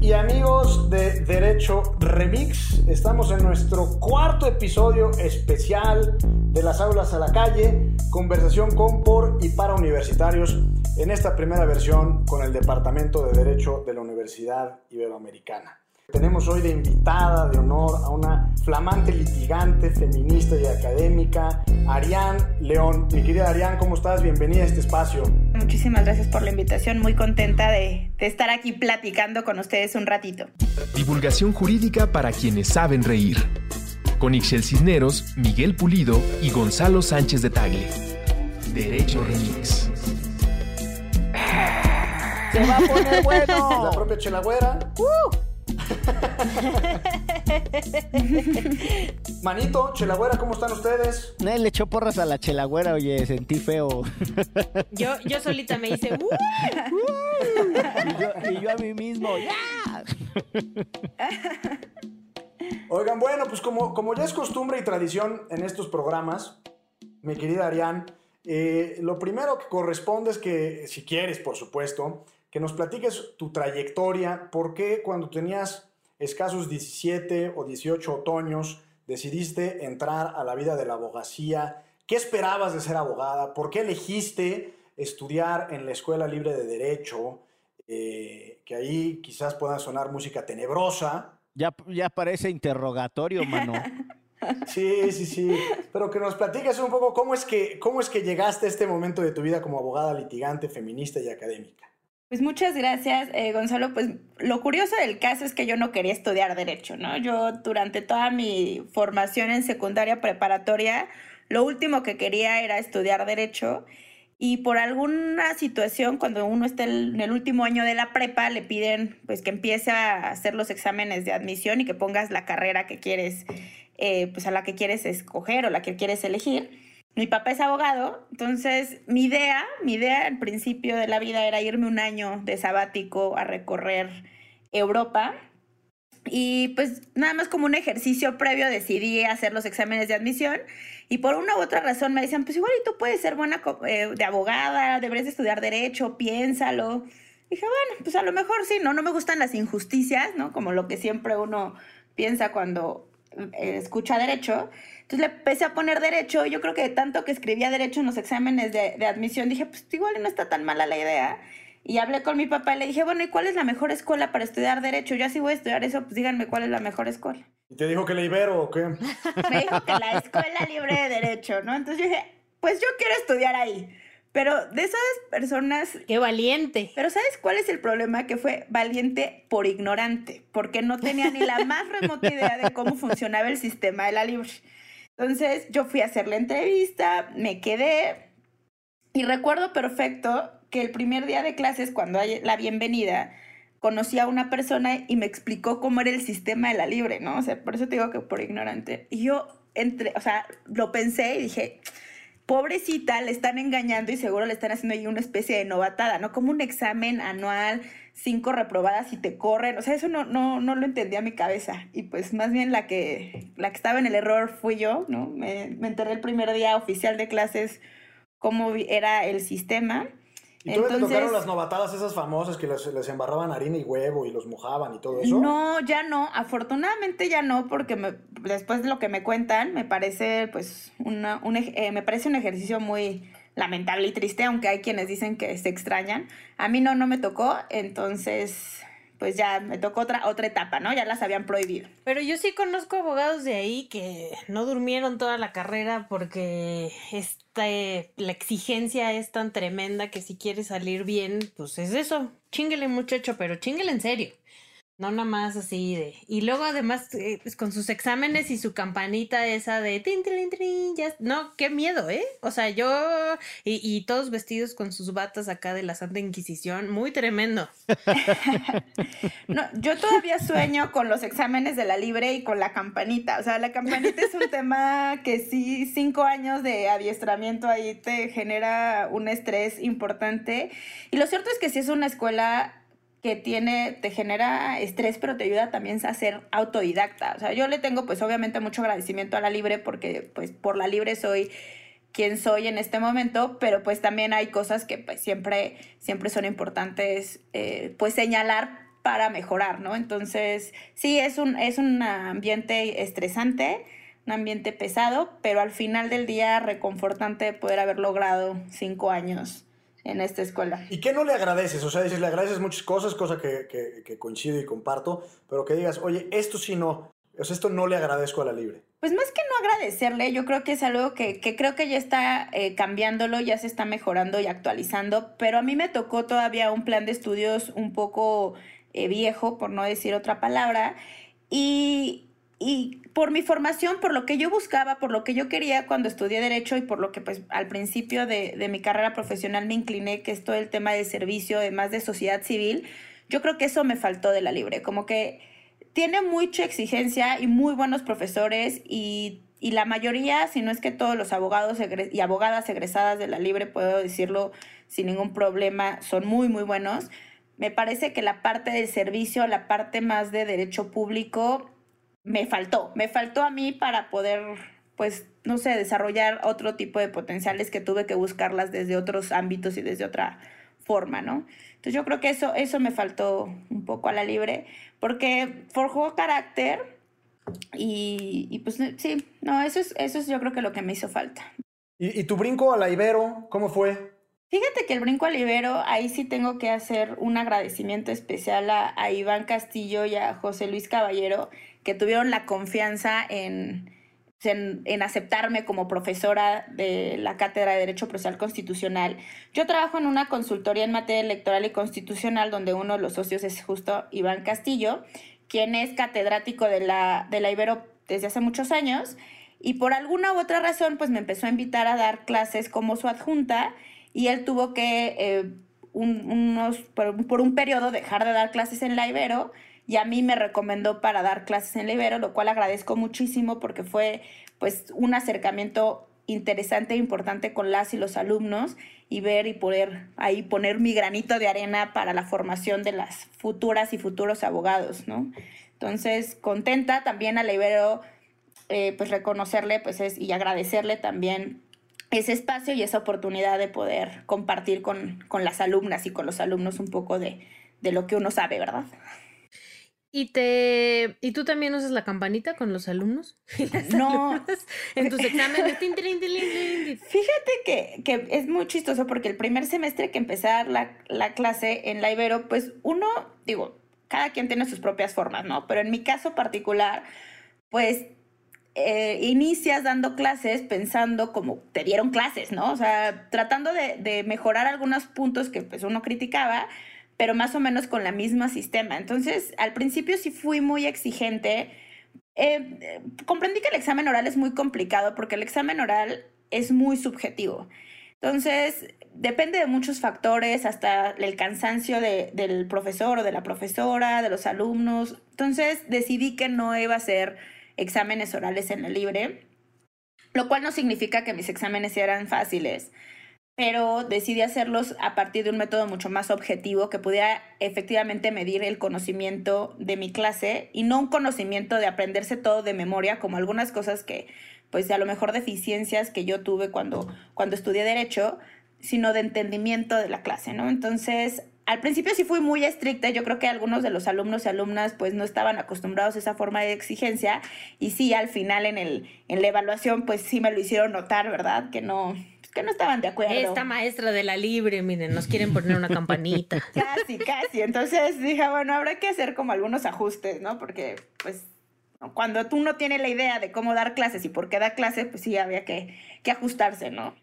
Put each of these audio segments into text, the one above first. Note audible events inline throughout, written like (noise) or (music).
Y amigos de Derecho Remix, estamos en nuestro cuarto episodio especial de las aulas a la calle, conversación con, por y para universitarios, en esta primera versión con el Departamento de Derecho de la Universidad Iberoamericana. Tenemos hoy de invitada de honor a una flamante litigante, feminista y académica, Arián León. Mi querida Arián, ¿cómo estás? Bienvenida a este espacio. Muchísimas gracias por la invitación, muy contenta de, de estar aquí platicando con ustedes un ratito. Divulgación jurídica para quienes saben reír. Con Ixel Cisneros, Miguel Pulido y Gonzalo Sánchez de Tagle. Derecho Remix. Se va a poner bueno. (laughs) La propia Chelagüera. ¡Uh! (laughs) Manito, Chelagüera, ¿cómo están ustedes? No, le echó porras a la Chelagüera, oye, sentí feo. (laughs) Yo, yo solita me hice. "Uh". (laughs) y, yo, y yo a mí mismo, ¡ya! Oigan, bueno, pues como, como ya es costumbre y tradición en estos programas, mi querida Arián, eh, lo primero que corresponde es que, si quieres, por supuesto, que nos platiques tu trayectoria, por qué cuando tenías escasos 17 o 18 otoños decidiste entrar a la vida de la abogacía, qué esperabas de ser abogada, por qué elegiste estudiar en la Escuela Libre de Derecho, eh, que ahí quizás pueda sonar música tenebrosa. Ya, ya parece interrogatorio, mano. (laughs) Sí, sí, sí. Pero que nos platiques un poco cómo es que, cómo es que llegaste a este momento de tu vida como abogada litigante, feminista y académica. Pues muchas gracias, eh, Gonzalo. Pues lo curioso del caso es que yo no quería estudiar derecho, ¿no? Yo durante toda mi formación en secundaria preparatoria, lo último que quería era estudiar derecho y por alguna situación, cuando uno está en el último año de la prepa, le piden pues que empiece a hacer los exámenes de admisión y que pongas la carrera que quieres, eh, pues a la que quieres escoger o la que quieres elegir. Mi papá es abogado, entonces mi idea, mi idea al principio de la vida era irme un año de sabático a recorrer Europa. Y pues nada más como un ejercicio previo decidí hacer los exámenes de admisión y por una u otra razón me decían, pues igual y tú puedes ser buena eh, de abogada, deberías estudiar derecho, piénsalo. dije, bueno, pues a lo mejor sí, ¿no? No me gustan las injusticias, ¿no? Como lo que siempre uno piensa cuando escucha derecho. Entonces le empecé a poner derecho. Yo creo que tanto que escribía derecho en los exámenes de, de, admisión, dije, pues igual no está tan mala la idea. Y hablé con mi papá y le dije, bueno, ¿y cuál es la mejor escuela para estudiar derecho? Yo así voy a estudiar eso, pues díganme cuál es la mejor escuela. ¿Y te dijo que la Ibero o qué? Me dijo que la Escuela Libre de Derecho, ¿no? Entonces yo dije, pues yo quiero estudiar ahí. Pero de esas personas... ¡Qué valiente! Pero ¿sabes cuál es el problema? Que fue valiente por ignorante, porque no tenía ni la más remota idea de cómo funcionaba el sistema de la libre. Entonces yo fui a hacer la entrevista, me quedé y recuerdo perfecto que el primer día de clases, cuando hay la bienvenida, conocí a una persona y me explicó cómo era el sistema de la libre, ¿no? O sea, por eso te digo que por ignorante. Y yo, entre, o sea, lo pensé y dije, pobrecita, le están engañando y seguro le están haciendo ahí una especie de novatada, ¿no? Como un examen anual, cinco reprobadas y te corren. O sea, eso no, no, no lo entendía a mi cabeza. Y pues más bien la que, la que estaba en el error fui yo, ¿no? Me, me enteré el primer día oficial de clases cómo era el sistema. ¿Y tú te tocaron las novatadas esas famosas que les, les, embarraban harina y huevo y los mojaban y todo eso? No, ya no. Afortunadamente ya no, porque me, después de lo que me cuentan, me parece pues una, un, eh, me parece un ejercicio muy lamentable y triste, aunque hay quienes dicen que se extrañan. A mí no, no me tocó, entonces pues ya me tocó otra, otra etapa, ¿no? Ya las habían prohibido. Pero yo sí conozco abogados de ahí que no durmieron toda la carrera porque este, la exigencia es tan tremenda que si quiere salir bien, pues es eso. Chinguele muchacho, pero chinguele en serio. No nada más así de. Y luego además eh, pues con sus exámenes y su campanita esa de tin, tin, tin, ya. No, qué miedo, ¿eh? O sea, yo. Y, y, todos vestidos con sus batas acá de la Santa Inquisición. Muy tremendo. (laughs) no, yo todavía sueño con los exámenes de la libre y con la campanita. O sea, la campanita es un tema que sí, cinco años de adiestramiento ahí te genera un estrés importante. Y lo cierto es que si es una escuela que tiene, te genera estrés, pero te ayuda también a ser autodidacta. O sea, yo le tengo pues obviamente mucho agradecimiento a la Libre porque pues por la Libre soy quien soy en este momento, pero pues también hay cosas que pues siempre, siempre son importantes eh, pues señalar para mejorar, ¿no? Entonces, sí, es un, es un ambiente estresante, un ambiente pesado, pero al final del día reconfortante poder haber logrado cinco años en esta escuela. ¿Y qué no le agradeces? O sea, dices, le agradeces muchas cosas, cosa que, que, que coincido y comparto, pero que digas, oye, esto sí no, o sea, esto no le agradezco a la libre. Pues más que no agradecerle, yo creo que es algo que, que creo que ya está eh, cambiándolo, ya se está mejorando y actualizando, pero a mí me tocó todavía un plan de estudios un poco eh, viejo, por no decir otra palabra, y, y por mi formación, por lo que yo buscaba, por lo que yo quería cuando estudié Derecho y por lo que pues al principio de, de mi carrera profesional me incliné, que es todo el tema de servicio, además de sociedad civil, yo creo que eso me faltó de la libre, como que tiene mucha exigencia y muy buenos profesores y, y, la mayoría, si no es que todos los abogados y abogadas egresadas de la Libre, puedo decirlo sin ningún problema, son muy, muy buenos. Me parece que la parte del servicio, la parte más de derecho público, me faltó. Me faltó a mí para poder, pues, no sé, desarrollar otro tipo de potenciales que tuve que buscarlas desde otros ámbitos y desde otra forma, ¿no? Entonces yo creo que eso, eso me faltó un poco a la libre, porque forjó carácter y, y pues sí, no, eso es, eso es yo creo que lo que me hizo falta. ¿Y, y tu brinco a la Ibero, cómo fue? Fíjate que el brinco al Ibero, ahí sí tengo que hacer un agradecimiento especial a, a Iván Castillo y a José Luis Caballero, que tuvieron la confianza en, en, aceptarme como profesora de la Cátedra de Derecho Procesal Constitucional. Yo trabajo en una consultoría en materia electoral y constitucional donde uno de los socios es justo Iván Castillo, quien es catedrático de la, de la Ibero desde hace muchos años y por alguna u otra razón pues me empezó a invitar a dar clases como su adjunta y él tuvo que eh, un, unos, por, por un periodo dejar de dar clases en la Ibero y a mí me recomendó para dar clases en la Ibero, lo cual agradezco muchísimo porque fue pues un acercamiento interesante e importante con las y los alumnos y ver y poder ahí poner mi granito de arena para la formación de las futuras y futuros abogados, ¿no? Entonces, contenta también a la Ibero, eh, pues reconocerle pues es, y agradecerle también ese espacio y esa oportunidad de poder compartir con, con las alumnas y con los alumnos un poco de, de lo que uno sabe, ¿verdad? ¿Y te y tú también usas la campanita con los alumnos? (laughs) no. En tus exámenes. Fíjate que, que, es muy chistoso porque el primer semestre que empecé a dar la, la, clase en la Ibero, pues uno, digo, cada quien tiene sus propias formas, ¿no? Pero en mi caso particular, pues eh, inicias dando clases pensando como te dieron clases, ¿no? O sea, tratando de, de mejorar algunos puntos que pues uno criticaba pero más o menos con la misma sistema. Entonces, al principio sí fui muy exigente. Eh, comprendí que el examen oral es muy complicado porque el examen oral es muy subjetivo. Entonces, depende de muchos factores, hasta el cansancio de, del profesor o de la profesora, de los alumnos. Entonces, decidí que no iba a hacer exámenes orales en el libre, lo cual no significa que mis exámenes eran fáciles pero decidí hacerlos a partir de un método mucho más objetivo que pudiera efectivamente medir el conocimiento de mi clase y no un conocimiento de aprenderse todo de memoria, como algunas cosas que, pues a lo mejor deficiencias que yo tuve cuando, cuando estudié derecho, sino de entendimiento de la clase, ¿no? Entonces, al principio sí fui muy estricta, yo creo que algunos de los alumnos y alumnas pues no estaban acostumbrados a esa forma de exigencia y sí, al final en, el, en la evaluación pues sí me lo hicieron notar, ¿verdad? Que no, que no estaban de acuerdo. Esta maestra de la libre, miren, nos quieren poner una campanita. (laughs) casi, casi. Entonces dije, bueno, habrá que hacer como algunos ajustes, ¿no? Porque, pues, cuando tú no tienes la idea de cómo dar clases y por qué dar clases, pues sí, había que, que ajustarse, ¿no?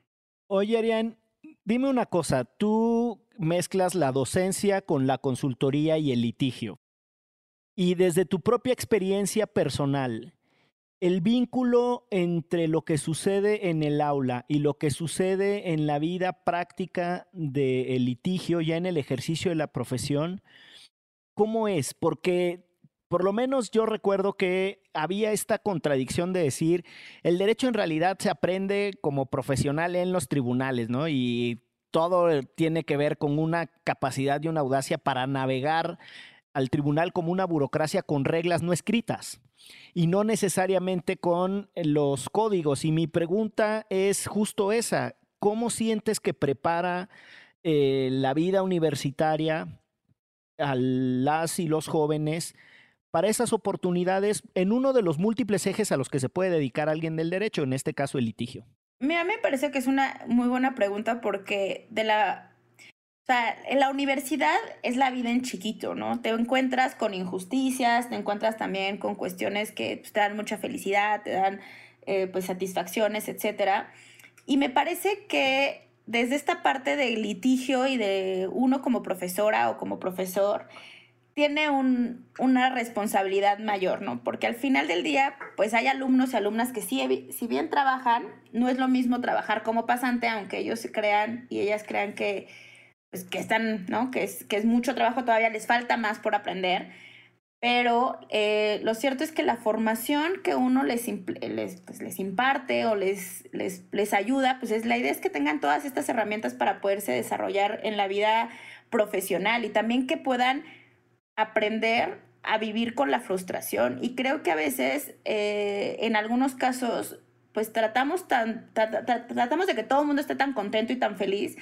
Oye, Arián, dime una cosa, tú mezclas la docencia con la consultoría y el litigio. Y desde tu propia experiencia personal, el vínculo entre lo que sucede en el aula y lo que sucede en la vida práctica del litigio, ya en el ejercicio de la profesión, ¿cómo es? Porque por lo menos yo recuerdo que había esta contradicción de decir, el derecho en realidad se aprende como profesional en los tribunales, ¿no? Y todo tiene que ver con una capacidad y una audacia para navegar al tribunal como una burocracia con reglas no escritas y no necesariamente con los códigos. Y mi pregunta es justo esa, ¿cómo sientes que prepara eh, la vida universitaria a las y los jóvenes para esas oportunidades en uno de los múltiples ejes a los que se puede dedicar alguien del derecho, en este caso el litigio? Mira, me parece que es una muy buena pregunta porque de la sea, en la universidad es la vida en chiquito, ¿no? Te encuentras con injusticias, te encuentras también con cuestiones que pues, te dan mucha felicidad, te dan eh, pues satisfacciones, etcétera. Y me parece que desde esta parte del litigio y de uno como profesora o como profesor, tiene un, una responsabilidad mayor, ¿no? Porque al final del día, pues hay alumnos y alumnas que sí, si bien trabajan, no es lo mismo trabajar como pasante, aunque ellos crean y ellas crean que, pues, que están, ¿no? Que es, que es mucho trabajo, todavía les falta más por aprender. Pero eh, lo cierto es que la formación que uno les, les, pues, les imparte o les, les, les ayuda, pues es la idea es que tengan todas estas herramientas para poderse desarrollar en la vida profesional y también que puedan aprender a vivir con la frustración. Y creo que a veces, eh, en algunos casos, pues tratamos, tan, tratamos de que todo el mundo esté tan contento y tan feliz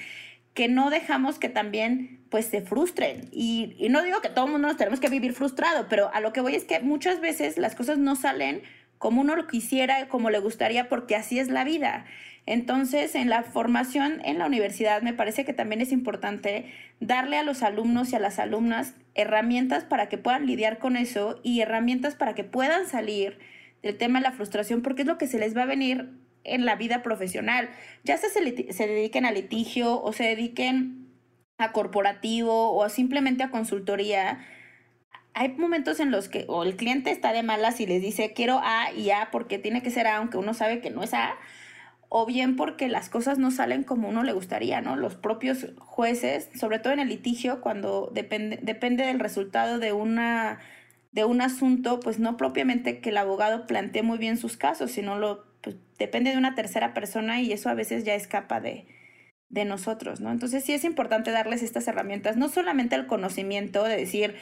que no dejamos que también pues se frustren. Y, no digo que todo el mundo nos tenemos que vivir frustrado, pero a lo que voy es que muchas veces las cosas no salen como uno lo quisiera, como le gustaría, porque así es la vida. Entonces, en la formación en la universidad me parece que también es importante darle a los alumnos y a las alumnas herramientas para que puedan lidiar con eso y herramientas para que puedan salir del tema de la frustración, porque es lo que se les va a venir en la vida profesional. Ya sea se, se dediquen a litigio o se dediquen a corporativo o simplemente a consultoría, hay momentos en los que o el cliente está de malas y les dice quiero A y A porque tiene que ser A, aunque uno sabe que no es A, o bien porque las cosas no salen como uno le gustaría, ¿no? Los propios jueces, sobre todo en el litigio, cuando depende, depende del resultado de una de un asunto, pues no propiamente que el abogado plantee muy bien sus casos, sino lo pues, depende de una tercera persona y eso a veces ya escapa de, de nosotros, ¿no? Entonces sí es importante darles estas herramientas, no solamente el conocimiento de decir,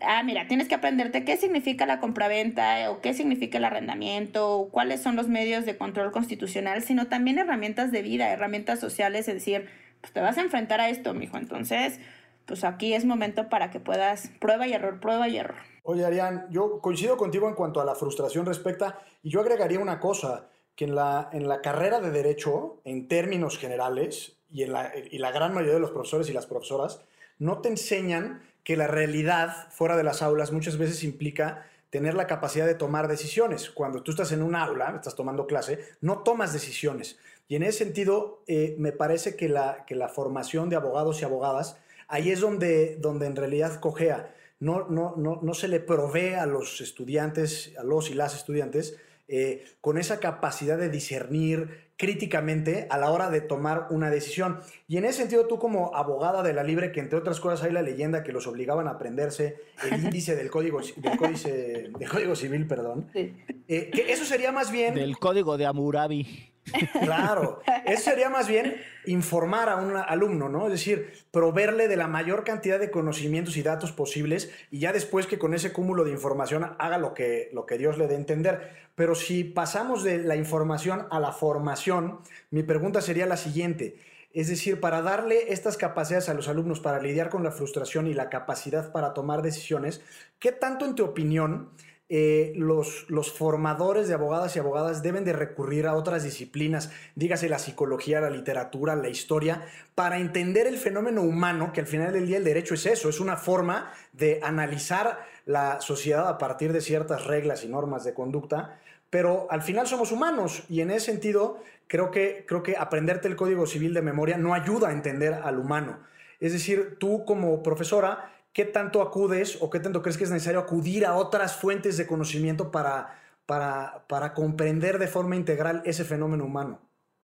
ah, mira, tienes que aprenderte qué significa la compraventa o qué significa el arrendamiento, o cuáles son los medios de control constitucional, sino también herramientas de vida, herramientas sociales, es decir, pues te vas a enfrentar a esto, mijo. Entonces, pues aquí es momento para que puedas prueba y error, prueba y error. Oye, Arián, yo coincido contigo en cuanto a la frustración respecta, y yo agregaría una cosa, que en la, en la carrera de derecho, en términos generales, y, en la, y la gran mayoría de los profesores y las profesoras, no te enseñan que la realidad fuera de las aulas muchas veces implica tener la capacidad de tomar decisiones. Cuando tú estás en un aula, estás tomando clase, no tomas decisiones. Y en ese sentido, eh, me parece que la, que la formación de abogados y abogadas, ahí es donde, donde en realidad cojea. No, no, no, no se le provee a los estudiantes, a los y las estudiantes, eh, con esa capacidad de discernir críticamente a la hora de tomar una decisión. Y en ese sentido, tú como abogada de la libre, que entre otras cosas hay la leyenda que los obligaban a aprenderse el (laughs) índice del código, del códice, del código civil, perdón, eh, que eso sería más bien... Del código de Amurabi. (laughs) Claro, eso sería más bien informar a un alumno, ¿no? Es decir, proveerle de la mayor cantidad de conocimientos y datos posibles y ya después que con ese cúmulo de información haga lo que, lo que Dios le dé a entender. Pero si pasamos de la información a la formación, mi pregunta sería la siguiente. Es decir, para darle estas capacidades a los alumnos para lidiar con la frustración y la capacidad para tomar decisiones, ¿qué tanto en tu opinión eh, los, los, formadores de abogadas y abogadas deben de recurrir a otras disciplinas, dígase la psicología, la literatura, la historia, para entender el fenómeno humano, que al final del día el derecho es eso, es una forma de analizar la sociedad a partir de ciertas reglas y normas de conducta, pero al final somos humanos y en ese sentido creo que, creo que aprenderte el Código Civil de memoria no ayuda a entender al humano. Es decir, tú como profesora ¿qué tanto acudes o qué tanto crees que es necesario acudir a otras fuentes de conocimiento para, para, para comprender de forma integral ese fenómeno humano?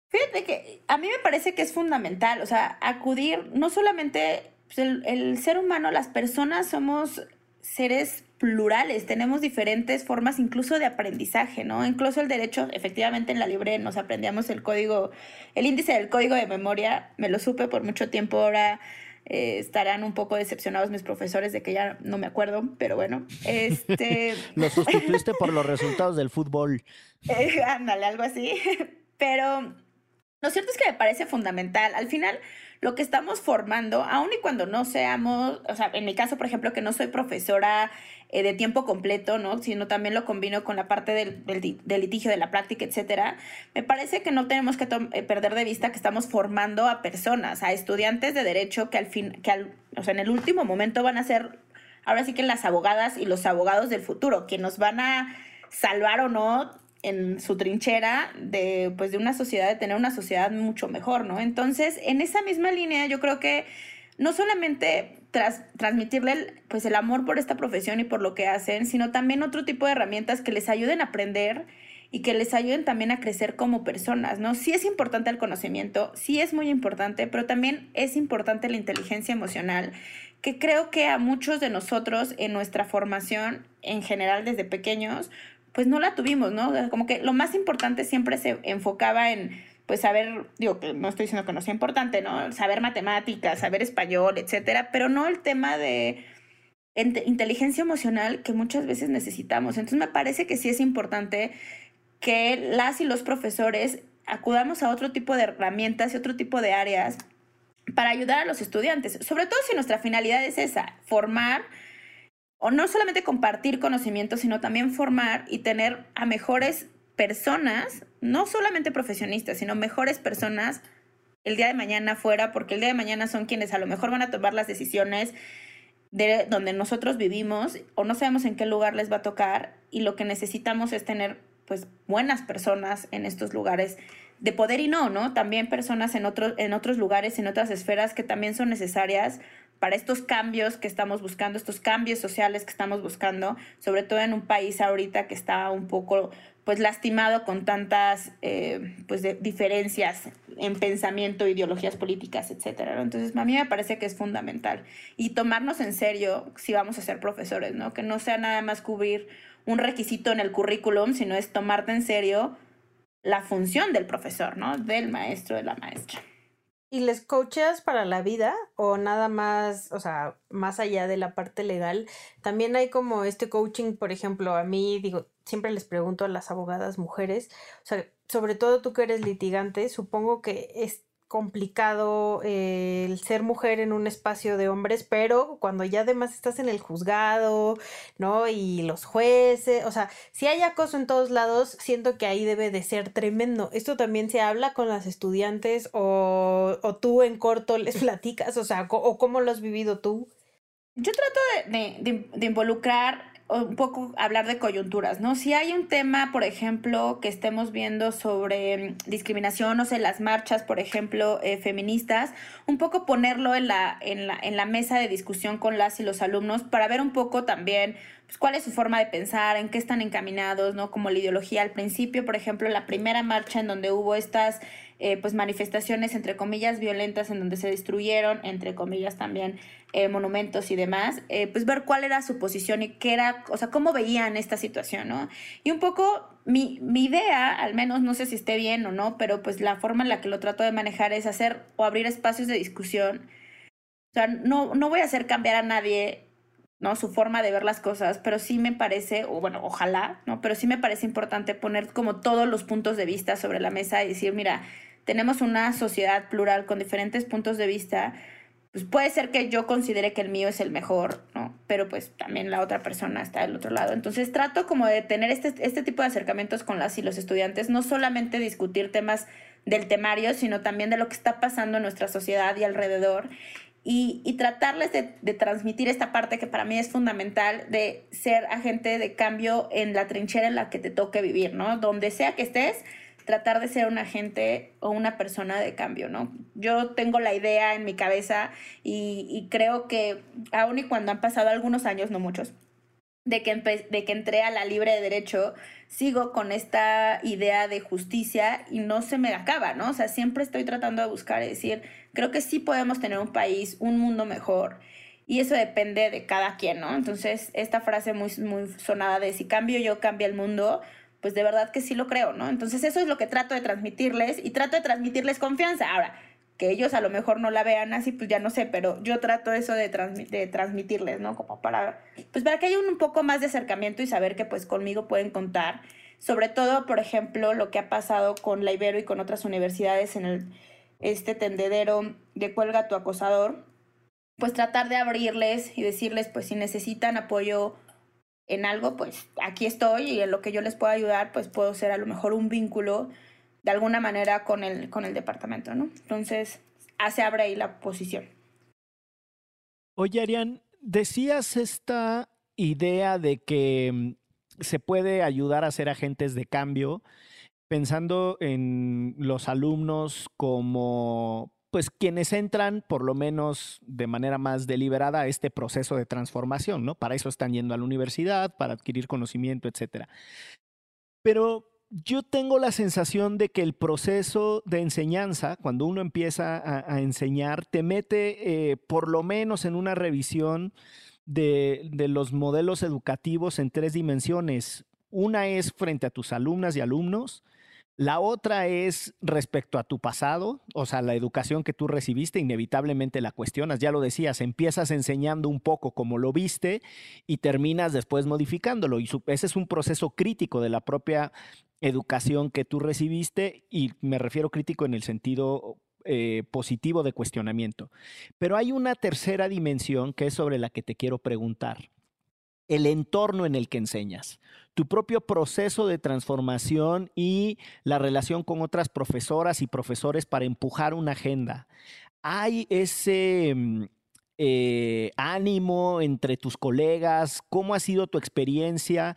Fíjate que a mí me parece que es fundamental, o sea, acudir, no solamente pues, el, el, ser humano, las personas somos seres plurales, tenemos diferentes formas incluso de aprendizaje, ¿no? Incluso el derecho, efectivamente en la libre nos aprendíamos el código, el índice del código de memoria, me lo supe por mucho tiempo, ahora eh, estarán un poco decepcionados mis profesores de que ya no me acuerdo, pero bueno. Este... (laughs) lo sustituiste por los resultados del fútbol. (laughs) Eh, ándale, algo así. (laughs) Pero lo cierto es que me parece fundamental. Al final, lo que estamos formando, aun y cuando no seamos, o sea, en mi caso, por ejemplo, que no soy profesora eh, de tiempo completo, ¿no? Sino también lo combino con la parte del, del, litigio, de la práctica, etcétera. Me parece que no tenemos que eh, perder de vista que estamos formando a personas, a estudiantes de derecho que al fin, que al, o sea, en el último momento van a ser, ahora sí que las abogadas y los abogados del futuro, que nos van a salvar o no en su trinchera de, pues, de una sociedad, de tener una sociedad mucho mejor, ¿no? Entonces, en esa misma línea, yo creo que no solamente tras, transmitirle pues el amor por esta profesión y por lo que hacen, sino también otro tipo de herramientas que les ayuden a aprender y que les ayuden también a crecer como personas, ¿no? Sí es importante el conocimiento, sí es muy importante, pero también es importante la inteligencia emocional, que creo que a muchos de nosotros en nuestra formación en general desde pequeños, pues no la tuvimos, ¿no? Como que lo más importante siempre se enfocaba en pues saber, digo, que no estoy diciendo que no sea importante, ¿no? Saber matemáticas, saber español, etcétera, pero no el tema de inteligencia emocional que muchas veces necesitamos. Entonces me parece que sí es importante que las y los profesores acudamos a otro tipo de herramientas y otro tipo de áreas para ayudar a los estudiantes, sobre todo si nuestra finalidad es esa, formar o no solamente compartir conocimientos, sino también formar y tener a mejores personas, no solamente profesionistas, sino mejores personas el día de mañana fuera, porque el día de mañana son quienes a lo mejor van a tomar las decisiones de donde nosotros vivimos o no sabemos en qué lugar les va a tocar y lo que necesitamos es tener pues buenas personas en estos lugares de poder y no, ¿no? También personas en, otros en otros lugares, en otras esferas que también son necesarias para estos cambios que estamos buscando, estos cambios sociales que estamos buscando, sobre todo en un país ahorita que está un poco pues lastimado con tantas eh, pues diferencias en pensamiento, ideologías políticas, etcétera. Entonces a mí me parece que es fundamental y tomarnos en serio si vamos a ser profesores, ¿no? Que no sea nada más cubrir un requisito en el currículum, sino es tomarte en serio la función del profesor, ¿no? Del maestro, de la maestra. ¿Y les coaches para la vida o nada más, o sea, más allá de la parte legal? También hay como este coaching, por ejemplo, a mí, digo, siempre les pregunto a las abogadas mujeres, o sea, sobre todo tú que eres litigante, supongo que es complicado eh, el ser mujer en un espacio de hombres, pero cuando ya además estás en el juzgado, ¿no? Y los jueces, o sea, si hay acoso en todos lados, siento que ahí debe de ser tremendo. Esto también se habla con las estudiantes o, o tú en corto les (laughs) platicas, o sea, o cómo lo has vivido tú. Yo trato de, de, de involucrar un poco hablar de coyunturas, ¿no? Si hay un tema, por ejemplo, que estemos viendo sobre mm, discriminación, o sea, las marchas, por ejemplo, eh, feministas, un poco ponerlo en la, en, la, en la mesa de discusión con las y los alumnos para ver un poco también pues, cuál es su forma de pensar, en qué están encaminados, ¿no? Como la ideología. Al principio, por ejemplo, la primera marcha en donde hubo estas eh, pues manifestaciones entre comillas violentas en donde se destruyeron entre comillas también eh, monumentos y demás, eh, pues ver cuál era su posición y qué era, o sea, cómo veían esta situación, ¿no? Y un poco mi, mi idea, al menos no sé si esté bien o no, pero pues la forma en la que lo trato de manejar es hacer o abrir espacios de discusión. O sea, no, no voy a hacer cambiar a nadie ¿no? Su forma de ver las cosas, pero sí me parece, o bueno, ojalá, ¿no? Pero sí me parece importante poner como todos los puntos de vista sobre la mesa y decir, mira, tenemos una sociedad plural con diferentes puntos de vista, pues puede ser que yo considere que el mío es el mejor, ¿no? Pero pues también la otra persona está del otro lado. Entonces trato como de tener este, este tipo de acercamientos con las y los estudiantes, no solamente discutir temas del temario, sino también de lo que está pasando en nuestra sociedad y alrededor. Y, y tratarles de, de transmitir esta parte que para mí es fundamental de ser agente de cambio en la trinchera en la que te toque vivir, ¿no? Donde sea que estés, tratar de ser un agente o una persona de cambio, ¿no? Yo tengo la idea en mi cabeza y, creo que aun y cuando han pasado algunos años, no muchos, de que, de que entré a la libre de derecho, sigo con esta idea de justicia y no se me acaba, ¿no? O sea, siempre estoy tratando de buscar y decir, creo que sí podemos tener un país, un mundo mejor. Y eso depende de cada quien, ¿no? Entonces, esta frase muy, muy sonada de si cambio yo, cambia el mundo, pues de verdad que sí lo creo, ¿no? Entonces eso es lo que trato de transmitirles y trato de transmitirles confianza. Ahora, que ellos a lo mejor no la vean así, pues ya no sé, pero yo trato eso de, de transmitirles, ¿no? Como para, pues para que haya un, poco más de acercamiento y saber que pues conmigo pueden contar. Sobre todo, por ejemplo, lo que ha pasado con la Ibero y con otras universidades en este tendedero de cuelga tu acosador, pues tratar de abrirles y decirles, pues si necesitan apoyo en algo, pues aquí estoy y en lo que yo les pueda ayudar, pues puedo ser a lo mejor un vínculo de alguna manera con el, con el departamento, ¿no? Entonces, se abre ahí la posición. Oye, Arián, decías esta idea de que mm, se puede ayudar a ser agentes de cambio pensando en los alumnos como pues quienes entran por lo menos de manera más deliberada a este proceso de transformación, ¿no? Para eso están yendo a la universidad, para adquirir conocimiento, etcétera. Pero yo tengo la sensación de que el proceso de enseñanza, cuando uno empieza a, enseñar, te mete eh, por lo menos en una revisión de, de, los modelos educativos en tres dimensiones. Una es frente a tus alumnas y alumnos, la otra es respecto a tu pasado, o sea, la educación que tú recibiste, inevitablemente la cuestionas, ya lo decías, empiezas enseñando un poco como lo viste y terminas después modificándolo. Y ese es un proceso crítico de la propia educación que tú recibiste y me refiero crítico en el sentido eh, positivo de cuestionamiento. Pero hay una tercera dimensión que es sobre la que te quiero preguntar. El entorno en el que enseñas, tu propio proceso de transformación y la relación con otras profesoras y profesores para empujar una agenda. Hay ese mm, eh, ánimo entre tus colegas? ¿Cómo ha sido tu experiencia?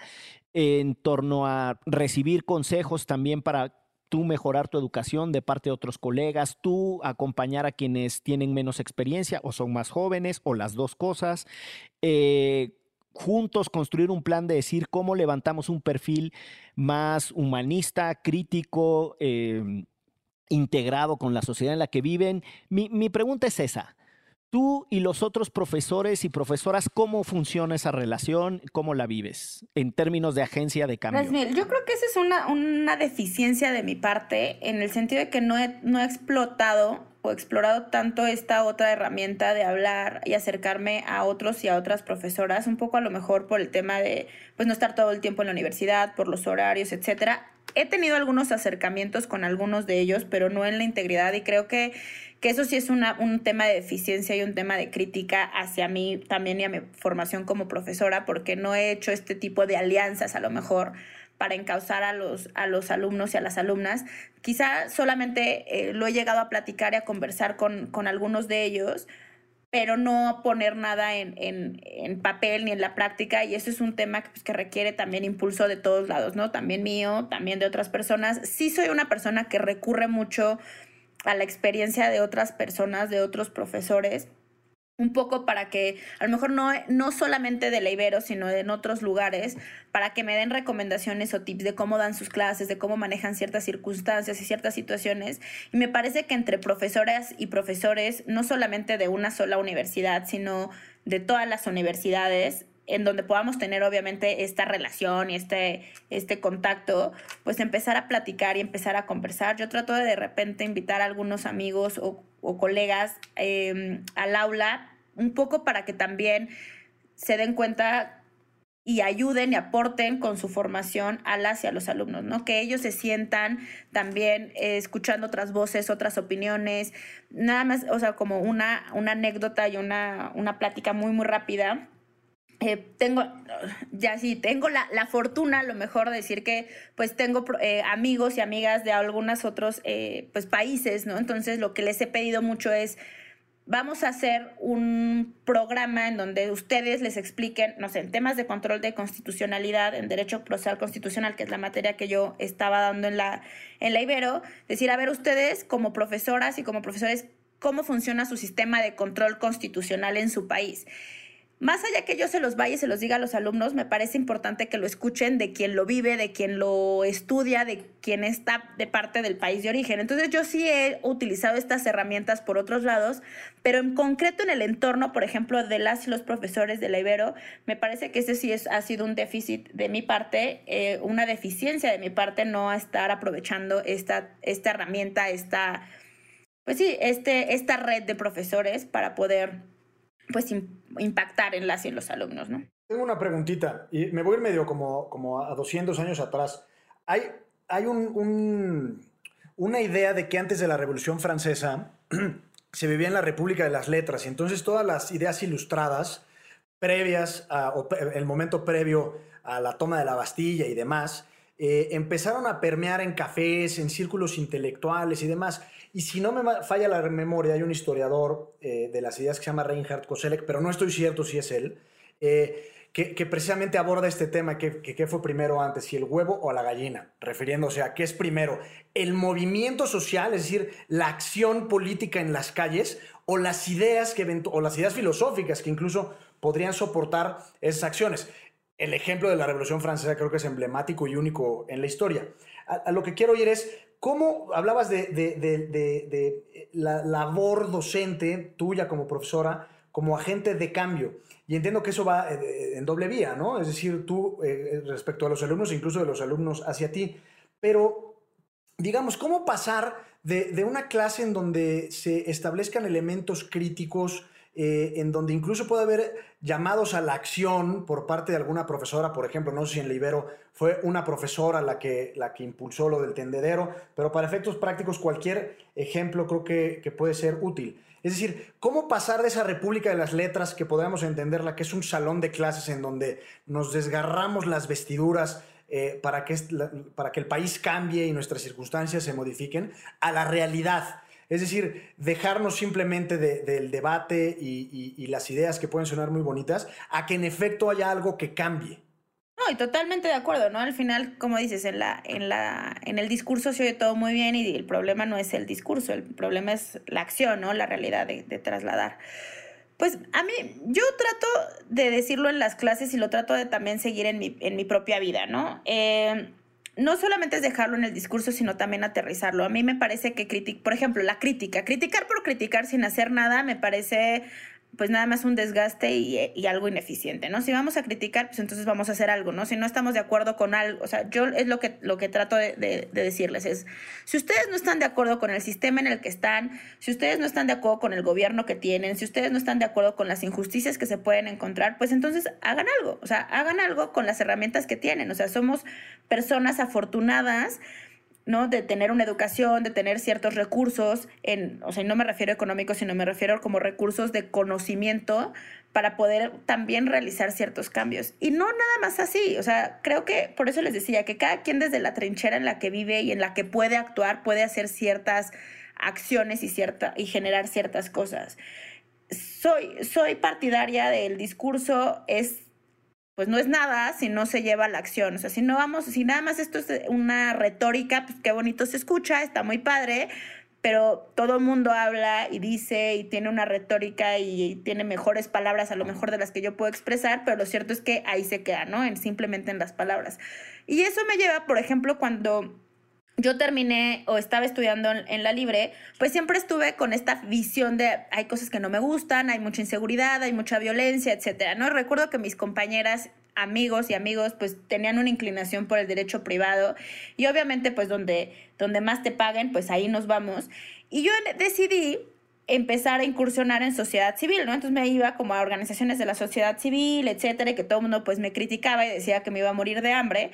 en torno a recibir consejos también para tú mejorar tu educación de parte de otros colegas, tú acompañar a quienes tienen menos experiencia o son más jóvenes o las dos cosas. Eh, juntos construir un plan de decir cómo levantamos un perfil más humanista, crítico, em, integrado con la sociedad en la que viven. Mi, mi pregunta es esa. Tú y los otros profesores y profesoras, ¿cómo funciona esa relación? ¿Cómo la vives en términos de agencia de cambio? yo creo que esa es una, una, deficiencia de mi parte en el sentido de que no no he explotado o explorado tanto esta otra herramienta de hablar y acercarme a otros y a otras profesoras, un poco a lo mejor por el tema de pues no estar todo el tiempo en la universidad, por los horarios, etcétera. He tenido algunos acercamientos con algunos de ellos, pero no en la integridad y creo que que eso sí es una, un tema de deficiencia y un tema de crítica hacia mí también y a mi formación como profesora, porque no he hecho este tipo de alianzas a lo mejor para encauzar a los, a los alumnos y a las alumnas. Quizá solamente eh, lo he llegado a platicar y a conversar con, con algunos de ellos, pero no poner nada en, en, en, papel ni en la práctica y eso es un tema que, pues, que, requiere también impulso de todos lados, ¿no? También mío, también de otras personas. Sí soy una persona que recurre mucho a la experiencia de otras personas, de otros profesores, un poco para que, a lo mejor no, no solamente de la Ibero, sino en otros lugares, para que me den recomendaciones o tips de cómo dan sus clases, de cómo manejan ciertas circunstancias y ciertas situaciones. Y me parece que entre profesoras y profesores, no solamente de una sola universidad, sino de todas las universidades, en donde podamos tener obviamente esta relación y este, este contacto, pues empezar a platicar y empezar a conversar. Yo trato de de repente invitar a algunos amigos o, colegas em, al aula, un poco para que también se den cuenta y ayuden y aporten con su formación a las y a los alumnos, ¿no? Que ellos se sientan también eh, escuchando otras voces, otras opiniones, nada más, o sea, como una, una anécdota y una, una plática muy, muy rápida eh, tengo, ya sí, tengo la, la, fortuna, a lo mejor, de decir que pues tengo eh, amigos y amigas de algunos otros eh, pues, países, ¿no? Entonces lo que les he pedido mucho es, vamos a hacer un programa en donde ustedes les expliquen, no sé, en temas de control de constitucionalidad, en derecho procesal constitucional, que es la materia que yo estaba dando en la, en la Ibero, decir, a ver, ustedes como profesoras y como profesores, ¿cómo funciona su sistema de control constitucional en su país? Más allá que yo se los vaya y se los diga a los alumnos, me parece importante que lo escuchen de quien lo vive, de quien lo estudia, de quien está de parte del país de origen. Entonces yo sí he utilizado estas herramientas por otros lados, pero en concreto en el entorno, por ejemplo, de las y los profesores de la Ibero, me parece que ese sí es, ha sido un déficit de mi parte, eh, una deficiencia de mi parte no estar aprovechando esta, esta herramienta, esta, pues sí, este, esta red de profesores para poder pues impactar en las y en los alumnos, ¿no? Tengo una preguntita y me voy a medio como, como a 200 años atrás. Hay, hay un, una idea de que antes de la Revolución Francesa (clears throat) se vivía en la República de las Letras y entonces todas las ideas ilustradas previas, a, o el momento previo a la toma de la Bastilla y demás, eh, empezaron a permear en cafés, en círculos intelectuales y demás. Y si no me falla la memoria, hay un historiador eh, de las ideas que se llama Reinhard Koselleck, pero no estoy cierto si es él, eh, que, precisamente aborda este tema, que, que, fue primero antes, si el huevo o la gallina, refiriéndose a qué es primero, el movimiento social, es decir, la acción política en las calles, o las ideas, que, o las ideas filosóficas que incluso podrían soportar esas acciones. El ejemplo de la Revolución Francesa creo que es emblemático y único en la historia. A, lo que quiero oír es, ¿cómo hablabas de la labor docente tuya como profesora, como agente de cambio? Y entiendo que eso va eh, en doble vía, ¿no? Es decir, tú eh, respecto a los alumnos, incluso de los alumnos hacia ti. Pero, digamos, ¿cómo pasar de, una clase en donde se establezcan elementos críticos, eh, en donde incluso puede haber llamados a la acción por parte de alguna profesora, por ejemplo, no sé si en Libero fue una profesora la que, la que impulsó lo del tendedero, pero para efectos prácticos cualquier ejemplo creo que, que puede ser útil. Es decir, ¿cómo pasar de esa República de las Letras que podemos entenderla, que es un salón de clases en donde nos desgarramos las vestiduras eh, para, que, para que el país cambie y nuestras circunstancias se modifiquen, a la realidad? Es decir, dejarnos simplemente del debate y las ideas que pueden sonar muy bonitas, a que en efecto haya algo que cambie. No, y totalmente de acuerdo, ¿no? Al final, como dices, en la, en la, en el discurso se oye todo muy bien y el problema no es el discurso, el problema es la acción, ¿no? La realidad de, trasladar. Pues a mí, yo trato de decirlo en las clases y lo trato de también seguir en mi, en mi propia vida, ¿no? Eh, no solamente es dejarlo en el discurso, sino también aterrizarlo. A mí me parece que, por ejemplo, la crítica, criticar por criticar sin hacer nada, me parece pues nada más un desgaste y, algo ineficiente, ¿no? Si vamos a criticar, pues entonces vamos a hacer algo, ¿no? Si no estamos de acuerdo con algo, o sea, yo es lo que, lo que trato de, decirles, es, si ustedes no están de acuerdo con el sistema en el que están, si ustedes no están de acuerdo con el gobierno que tienen, si ustedes no están de acuerdo con las injusticias que se pueden encontrar, pues entonces hagan algo, o sea, hagan algo con las herramientas que tienen, o sea, somos personas afortunadas ¿no? De tener una educación, de tener ciertos recursos, en, o sea, no me refiero a económicos, sino me refiero como recursos de conocimiento para poder también realizar ciertos cambios. Y no nada más así, o sea, creo que por eso les decía que cada quien desde la trinchera en la que vive y en la que puede actuar, puede hacer ciertas acciones y, cierta, y generar ciertas cosas. Soy, soy partidaria del discurso, es pues no es nada si no se lleva a la acción. O sea, si no vamos, si nada más esto es una retórica, pues qué bonito se escucha, está muy padre, pero todo el mundo habla y dice y tiene una retórica y tiene mejores palabras a lo mejor de las que yo puedo expresar, pero lo cierto es que ahí se queda, ¿no? En, simplemente en las palabras. Y eso me lleva, por ejemplo, cuando yo terminé o estaba estudiando en, la libre, pues siempre estuve con esta visión de hay cosas que no me gustan, hay mucha inseguridad, hay mucha violencia, etcétera, ¿no? Recuerdo que mis compañeras, amigos y amigos, pues tenían una inclinación por el derecho privado y obviamente pues donde, donde más te paguen, pues ahí nos vamos. Y yo decidí empezar a incursionar en sociedad civil, ¿no? Entonces me iba como a organizaciones de la sociedad civil, etcétera, y que todo el mundo pues me criticaba y decía que me iba a morir de hambre.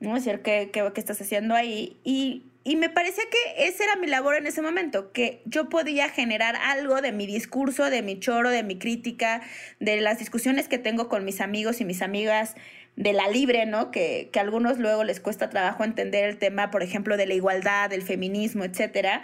¿No? Es decir, ¿qué, qué, estás haciendo ahí? Y, y me parecía que esa era mi labor en ese momento, que yo podía generar algo de mi discurso, de mi choro, de mi crítica, de las discusiones que tengo con mis amigos y mis amigas de la libre, ¿no? Que, que a algunos luego les cuesta trabajo entender el tema, por ejemplo, de la igualdad, del feminismo, etcétera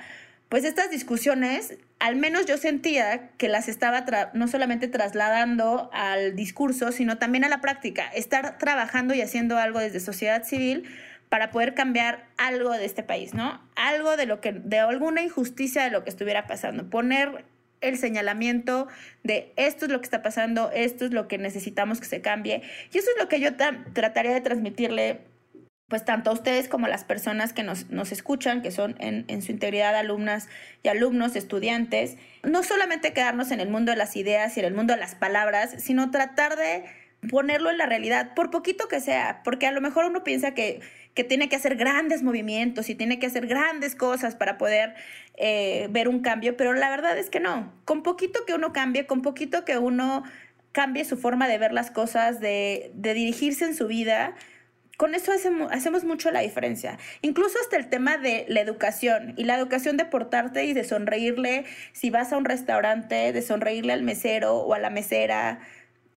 pues estas discusiones, al menos yo sentía que las estaba no solamente trasladando al discurso, sino también a la práctica, estar trabajando y haciendo algo desde sociedad civil para poder cambiar algo de este país, ¿no? Algo de lo que, de alguna injusticia de lo que estuviera pasando, poner el señalamiento de esto es lo que está pasando, esto es lo que necesitamos que se cambie. Y eso es lo que yo trataría de transmitirle pues tanto a ustedes como a las personas que nos, escuchan, que son en, en, su integridad alumnas y alumnos, estudiantes, no solamente quedarnos en el mundo de las ideas y en el mundo de las palabras, sino tratar de ponerlo en la realidad, por poquito que sea, porque a lo mejor uno piensa que, que tiene que hacer grandes movimientos y tiene que hacer grandes cosas para poder eh, ver un cambio, pero la verdad es que no, con poquito que uno cambie, con poquito que uno cambie su forma de ver las cosas, de, de dirigirse en su vida, con eso hacemos, mucho la diferencia. Incluso hasta el tema de la educación y la educación de portarte y de sonreírle si vas a un restaurante, de sonreírle al mesero o a la mesera.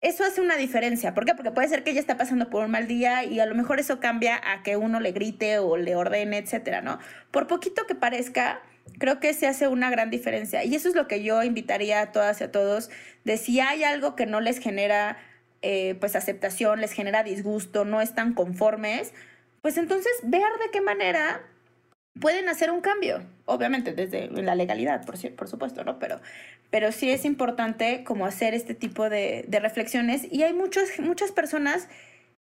Eso hace una diferencia. ¿Por qué? Porque puede ser que ella está pasando por un mal día y a lo mejor eso cambia a que uno le grite o le ordene, etcétera, ¿no? Por poquito que parezca, creo que se hace una gran diferencia. Y eso es lo que yo invitaría a todas y a todos, de si hay algo que no les genera eh, pues aceptación, les genera disgusto, no están conformes, pues entonces ver de qué manera pueden hacer un cambio, obviamente desde la legalidad, por, por supuesto, ¿no? Pero, pero sí es importante como hacer este tipo de, reflexiones y hay muchos, muchas personas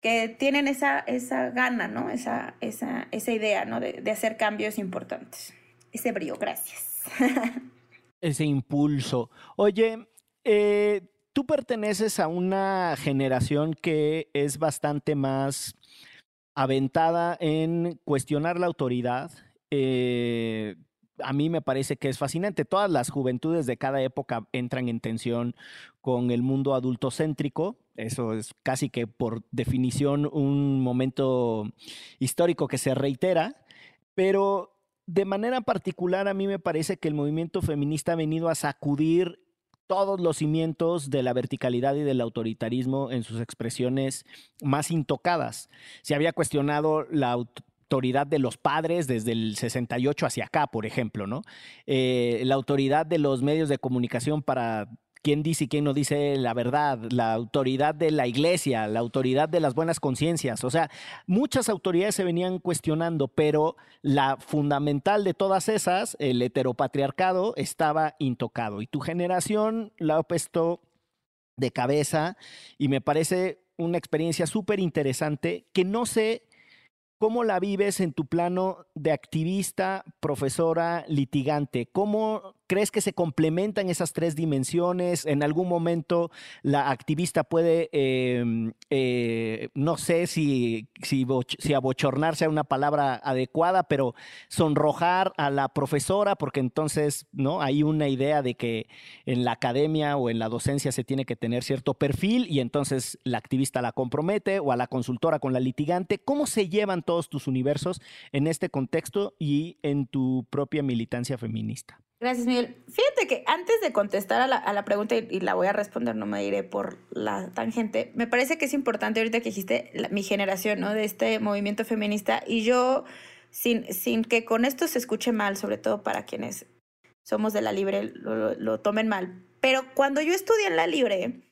que tienen esa, esa gana, ¿no? Esa, esa, esa idea, ¿no? De, de hacer cambios importantes. Ese brío, gracias. (laughs) Ese impulso. Oye, eh, tú perteneces a una generación que es bastante más aventada en cuestionar la autoridad. Eh, a mí me parece que es fascinante. Todas las juventudes de cada época entran en tensión con el mundo adultocéntrico. Eso es casi que por definición un momento histórico que se reitera. Pero de manera particular a mí me parece que el movimiento feminista ha venido a sacudir todos los cimientos de la verticalidad y del autoritarismo en sus expresiones más intocadas. Se había cuestionado la autoridad de los padres desde el 68 hacia acá, por ejemplo, ¿no? Eh, la autoridad de los medios de comunicación para quién dice y quién no dice la verdad, la autoridad de la iglesia, la autoridad de las buenas conciencias. O sea, muchas autoridades se venían cuestionando, pero la fundamental de todas esas, el heteropatriarcado, estaba intocado. Y tu generación la ha puesto de cabeza y me parece una experiencia súper interesante que no sé ¿Cómo la vives en tu plano de activista, profesora, litigante? ¿Cómo crees que se complementan esas tres dimensiones? En algún momento la activista puede, em, eh, no sé si, si, si, abochornarse a una palabra adecuada, pero sonrojar a la profesora, porque entonces ¿no? hay una idea de que en la academia o en la docencia se tiene que tener cierto perfil y entonces la activista la compromete o a la consultora con la litigante. ¿Cómo se llevan todos tus universos en este contexto y en tu propia militancia feminista. Gracias, Miguel. Fíjate que antes de contestar a la, pregunta, y, la voy a responder, no me iré por la tangente, me parece que es importante ahorita que dijiste mi generación, ¿no? De este movimiento feminista, y yo, sin, sin que con esto se escuche mal, sobre todo para quienes somos de la libre, lo, lo tomen mal, pero cuando yo estudié en la libre,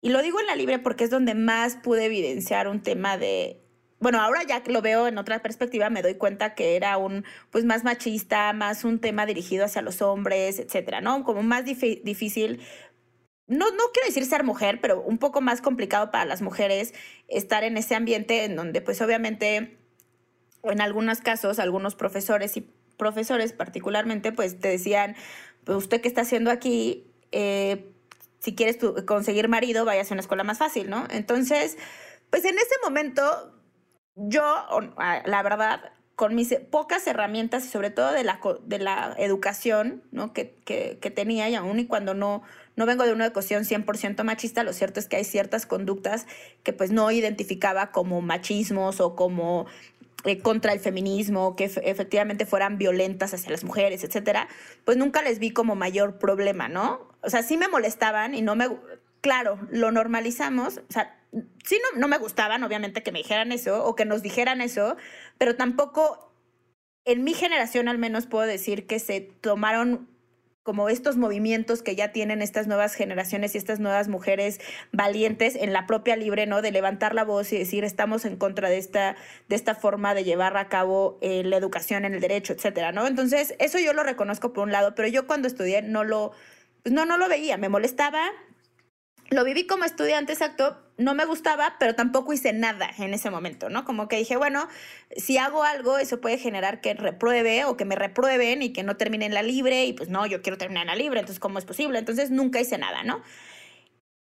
y lo digo en la libre porque es donde más pude evidenciar un tema de bueno, ahora ya que lo veo en otra perspectiva, me doy cuenta que era un, pues más machista, más un tema dirigido hacia los hombres, etcétera, ¿no? Como más difícil. No, no quiero decir ser mujer, pero un poco más complicado para las mujeres estar en ese ambiente en donde, pues obviamente, en algunos casos, algunos profesores y profesores particularmente, pues te decían, pues usted qué está haciendo aquí, eh, si quieres conseguir marido, vayas a una escuela más fácil, ¿no? Entonces, pues en ese momento yo, la verdad, con mis pocas herramientas y sobre todo de la, de la educación ¿no? que, que, que, tenía, y aún y cuando no, no vengo de una educación 100% machista, lo cierto es que hay ciertas conductas que pues no identificaba como machismos o como eh, contra el feminismo, que efectivamente fueran violentas hacia las mujeres, etcétera, pues nunca les vi como mayor problema, ¿no? O sea, sí me molestaban y no me... Claro, lo normalizamos, o sea, sí no, me gustaban, obviamente, que me dijeran eso o que nos dijeran eso, pero tampoco en mi generación al menos puedo decir que se tomaron como estos movimientos que ya tienen estas nuevas generaciones y estas nuevas mujeres valientes en la propia libre, ¿no? De levantar la voz y decir estamos en contra de esta, de esta forma de llevar a cabo eh, la educación en el derecho, etcétera, ¿no? Entonces, eso yo lo reconozco por un lado, pero yo cuando estudié no lo, pues no, no lo veía, me molestaba, lo viví como estudiante, exacto, no me gustaba, pero tampoco hice nada en ese momento, ¿no? Como que dije, bueno, si hago algo, eso puede generar que repruebe o que me reprueben y que no termine en la libre, y pues no, yo quiero terminar en la libre, entonces, ¿cómo es posible? Entonces, nunca hice nada, ¿no?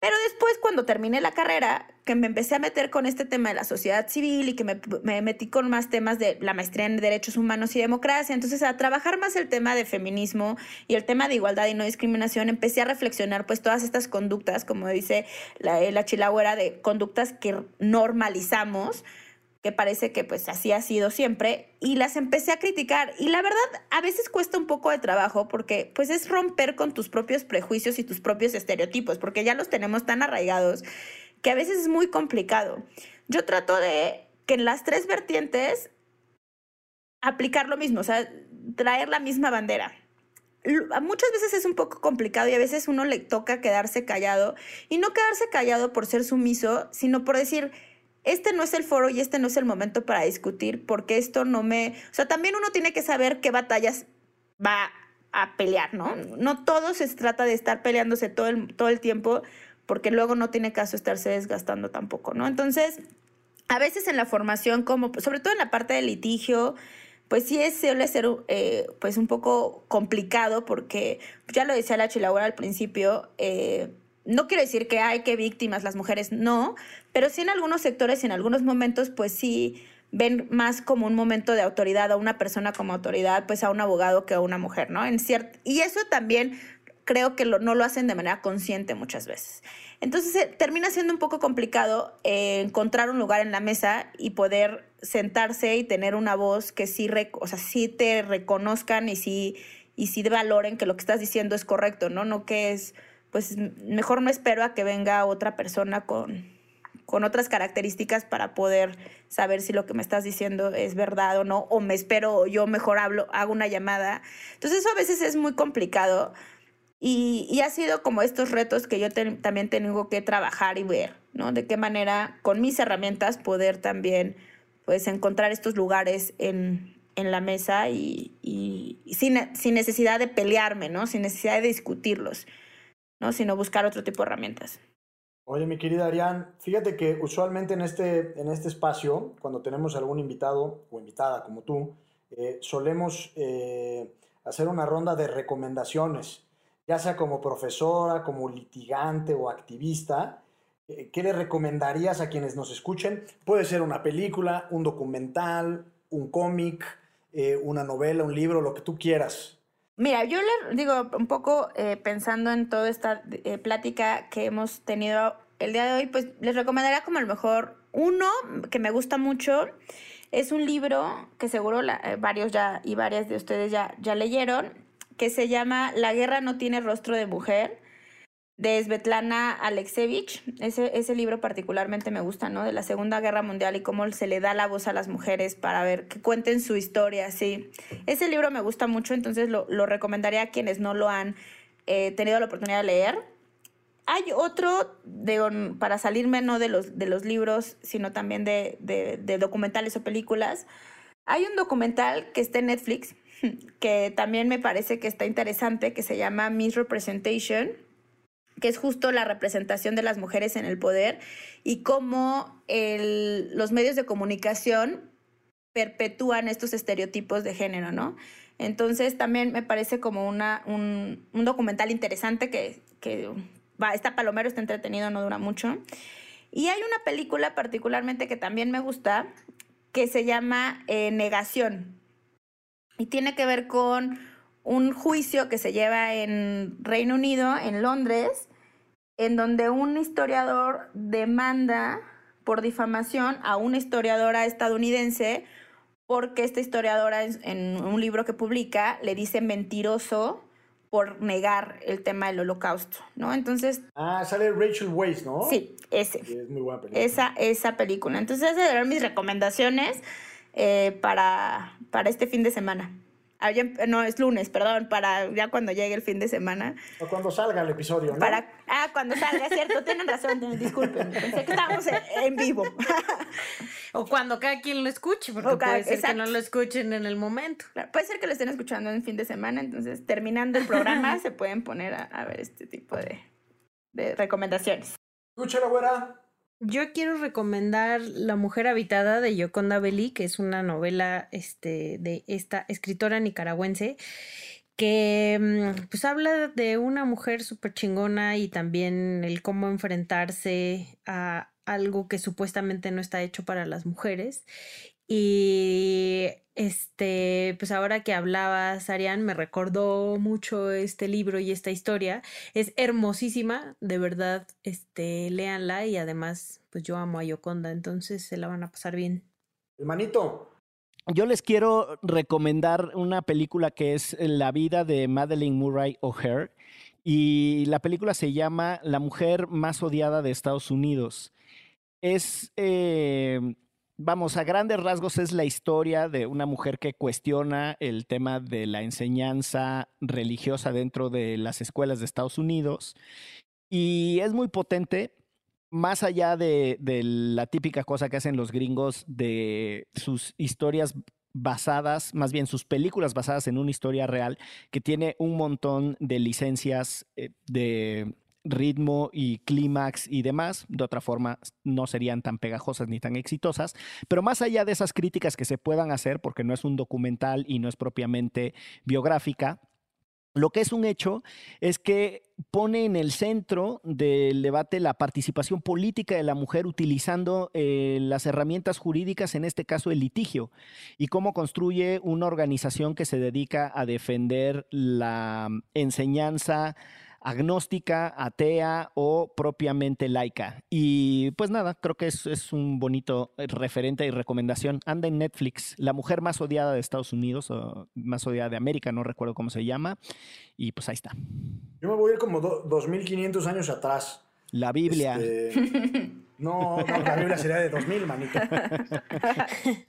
Pero después, cuando terminé la carrera, que me empecé a meter con este tema de la sociedad civil y que me, me, metí con más temas de la maestría en derechos humanos y democracia, entonces a trabajar más el tema de feminismo y el tema de igualdad y no discriminación, empecé a reflexionar pues todas estas conductas, como dice la, la chilagüera, de conductas que normalizamos que parece que pues así ha sido siempre, y las empecé a criticar. Y la verdad, a veces cuesta un poco de trabajo porque pues es romper con tus propios prejuicios y tus propios estereotipos, porque ya los tenemos tan arraigados que a veces es muy complicado. Yo trato de que en las tres vertientes aplicar lo mismo, o sea, traer la misma bandera. Muchas veces es un poco complicado y a veces uno le toca quedarse callado y no quedarse callado por ser sumiso, sino por decir, este no es el foro y este no es el momento para discutir porque esto no me... O sea, también uno tiene que saber qué batallas va a pelear, ¿no? No todo se trata de estar peleándose todo el, todo el tiempo porque luego no tiene caso estarse desgastando tampoco, ¿no? Entonces, a veces en la formación, como sobre todo en la parte de litigio, pues sí es, suele ser eh, pues un poco complicado porque ya lo decía la Chilaura al principio, eh, no quiero decir que hay que víctimas las mujeres, no, pero sí en algunos sectores y en algunos momentos, pues sí ven más como un momento de autoridad a una persona como autoridad, pues a un abogado que a una mujer, ¿no? En y eso también creo que no lo hacen de manera consciente muchas veces. Entonces eh, termina siendo un poco complicado eh, encontrar un lugar en la mesa y poder sentarse y tener una voz que sí, o sea, sí te reconozcan y sí, y sí valoren que lo que estás diciendo es correcto, ¿no? No que es pues mejor no espero a que venga otra persona con, con otras características para poder saber si lo que me estás diciendo es verdad o no, o me espero o yo mejor hablo, hago una llamada. Entonces eso a veces es muy complicado y, y ha sido como estos retos que yo también tengo que trabajar y ver, ¿no? De qué manera con mis herramientas poder también pues encontrar estos lugares en, en la mesa y, y, y sin, sin necesidad de pelearme, ¿no? Sin necesidad de discutirlos. ¿No? sino buscar otro tipo de herramientas. Oye, mi querida Arián, fíjate que usualmente en este, en este espacio, cuando tenemos algún invitado o invitada como tú, eh, solemos eh, hacer una ronda de recomendaciones, ya sea como profesora, como litigante o activista. Eh, ¿Qué le recomendarías a quienes nos escuchen? Puede ser una película, un documental, un cómic, una novela, un libro, lo que tú quieras. Mira, yo le digo un poco eh, pensando en toda esta eh, plática que hemos tenido el día de hoy, pues les recomendaría como a lo mejor uno que me gusta mucho. Es un libro que seguro eh, varios ya y varias de ustedes ya, ya leyeron, que se llama La guerra no tiene rostro de mujer de Svetlana Alexievich. Ese, ese libro particularmente me gusta, ¿no? De la Segunda Guerra Mundial y cómo se le da la voz a las mujeres para ver que cuenten su historia, sí. Ese libro me gusta mucho, entonces lo, lo recomendaría a quienes no lo han eh, tenido la oportunidad de leer. Hay otro, para salirme no de los, de los libros, sino también de, de, de documentales o películas. Hay un documental que está en Netflix, (laughs) que también me parece que está interesante, que se llama Misrepresentation que es justo la representación de las mujeres en el poder y cómo los medios de comunicación perpetúan estos estereotipos de género, ¿no? Entonces también me parece como una, un, documental interesante que, que va, está palomero, está entretenido, no dura mucho. Y hay una película particularmente que también me gusta, que se llama eh, Negación. Y tiene que ver con un juicio que se lleva en Reino Unido, en Londres, en donde un historiador demanda por difamación a una historiadora estadounidense porque esta historiadora en un libro que publica le dice mentiroso por negar el tema del holocausto, ¿no? Entonces... Ah, sale Rachel Weisz, ¿no? Sí, ese. es muy buena película. Esa, esa película. Entonces, esas eran mis recomendaciones eh, para, para este fin de semana. Ah, no, es lunes, perdón, para ya cuando llegue el fin de semana. O cuando salga el episodio, ¿no? Para, ah, cuando salga, es cierto, tienen razón, disculpen, pensé que estábamos en, vivo. (laughs) o cuando cada quien lo escuche, porque puede ser que no lo escuchen en el momento. puede ser que lo estén escuchando en fin de semana, entonces terminando el programa (laughs) se pueden poner a, ver este tipo de, de recomendaciones. Escúchala, güera. Yo quiero recomendar La mujer habitada de Yoconda Belli, que es una novela este, de esta escritora nicaragüense que mm, pues habla de una mujer súper chingona y también el cómo enfrentarse a algo que supuestamente no está hecho para las mujeres. Y este, pues ahora que hablabas, Arián, me recordó mucho este libro y esta historia. Es hermosísima, de verdad, este, léanla y además, pues yo amo a Yoconda, entonces se la van a pasar bien. Hermanito. Yo les quiero recomendar una película que es La vida de Madeleine Murray O'Hare. Y la película se llama La mujer más odiada de Estados Unidos. Es, eh, vamos, a grandes rasgos es la historia de una mujer que cuestiona el tema de la enseñanza religiosa dentro de las escuelas de Estados Unidos. Y es muy potente más allá de, la típica cosa que hacen los gringos de sus historias basadas, más bien sus películas basadas en una historia real, que tiene un montón de licencias eh, de ritmo y clímax y demás, de otra forma no serían tan pegajosas ni tan exitosas, pero más allá de esas críticas que se puedan hacer, porque no es un documental y no es propiamente biográfica, lo que es un hecho es que pone en el centro del debate la participación política de la mujer utilizando eh, las herramientas jurídicas, en este caso el litigio, y cómo construye una organización que se dedica a defender la enseñanza agnóstica, atea o propiamente laica. Y pues nada, creo que es, es, un bonito referente y recomendación. Anda en Netflix, La mujer más odiada de Estados Unidos o más odiada de América, no recuerdo cómo se llama. Y pues ahí está. Yo me voy a ir como 2500 años atrás. La Biblia. Este, no, no, la Biblia sería de 2000, manito.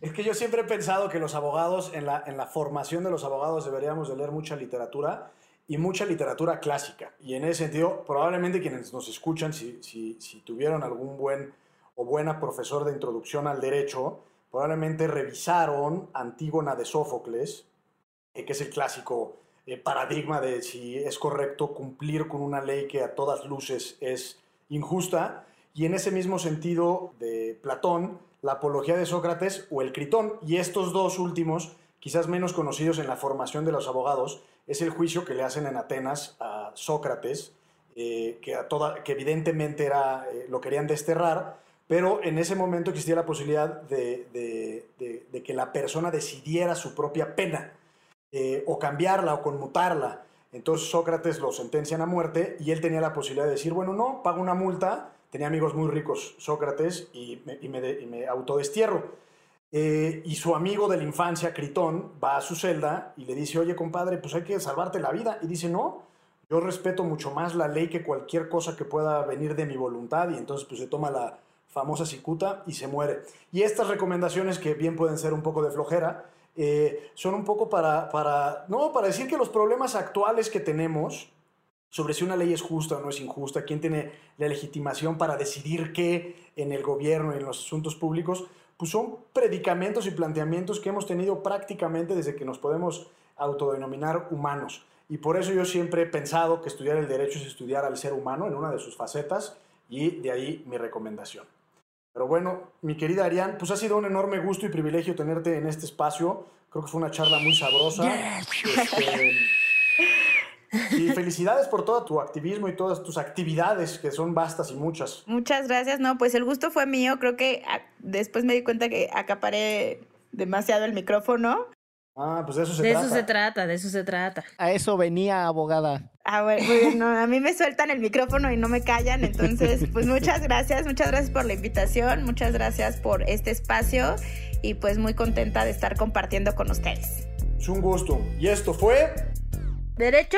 es que yo siempre he pensado que los abogados, en la, en la formación de los abogados deberíamos de leer mucha literatura y mucha literatura clásica. Y en ese sentido, probablemente quienes nos escuchan, si, si, tuvieron algún buen o buena profesor de introducción al derecho, probablemente revisaron Antígona de Sófocles, eh, que es el clásico eh, paradigma de si es correcto cumplir con una ley que a todas luces es injusta. Y en ese mismo sentido de Platón, la apología de Sócrates o el Critón. Y estos dos últimos, quizás menos conocidos en la formación de los abogados, es el juicio que le hacen en Atenas a Sócrates, eh, que, a toda, evidentemente era, eh, lo querían desterrar, pero en ese momento existía la posibilidad de, que la persona decidiera su propia pena, eh, o cambiarla o conmutarla. Entonces Sócrates lo sentencian a muerte y él tenía la posibilidad de decir, bueno, no, pago una multa, tenía amigos muy ricos Sócrates y me, y me, y me autodestierro. Eh, y su amigo de la infancia, Critón, va a su celda y le dice, oye compadre, pues hay que salvarte la vida. Y dice, no, yo respeto mucho más la ley que cualquier cosa que pueda venir de mi voluntad. Y entonces pues se toma la famosa cicuta y se muere. Y estas recomendaciones, que bien pueden ser un poco de flojera, eh, son un poco para, para, no, para decir que los problemas actuales que tenemos sobre si una ley es justa o no es injusta, quién tiene la legitimación para decidir qué en el gobierno y en los asuntos públicos, pues son predicamentos y planteamientos que hemos tenido prácticamente desde que nos podemos autodenominar humanos. Y por eso yo siempre he pensado que estudiar el derecho es estudiar al ser humano en una de sus facetas y de ahí mi recomendación. Pero bueno, mi querida Arián, pues ha sido un enorme gusto y privilegio tenerte en este espacio. Creo que fue una charla muy sabrosa. Este, (laughs) y felicidades por todo tu activismo y todas tus actividades, que son vastas y muchas. Muchas gracias. No, pues el gusto fue mío. Creo que ah, después me di cuenta que acaparé demasiado el micrófono. Ah, pues de eso se trata. De eso se trata, de eso se trata. A eso venía, abogada. Ah, bueno, a mí me sueltan el micrófono y no me callan, entonces, (laughs) pues muchas gracias, muchas gracias por la invitación, muchas gracias por este espacio y pues muy contenta de estar compartiendo con ustedes. Es un gusto. Y esto fue... Derecho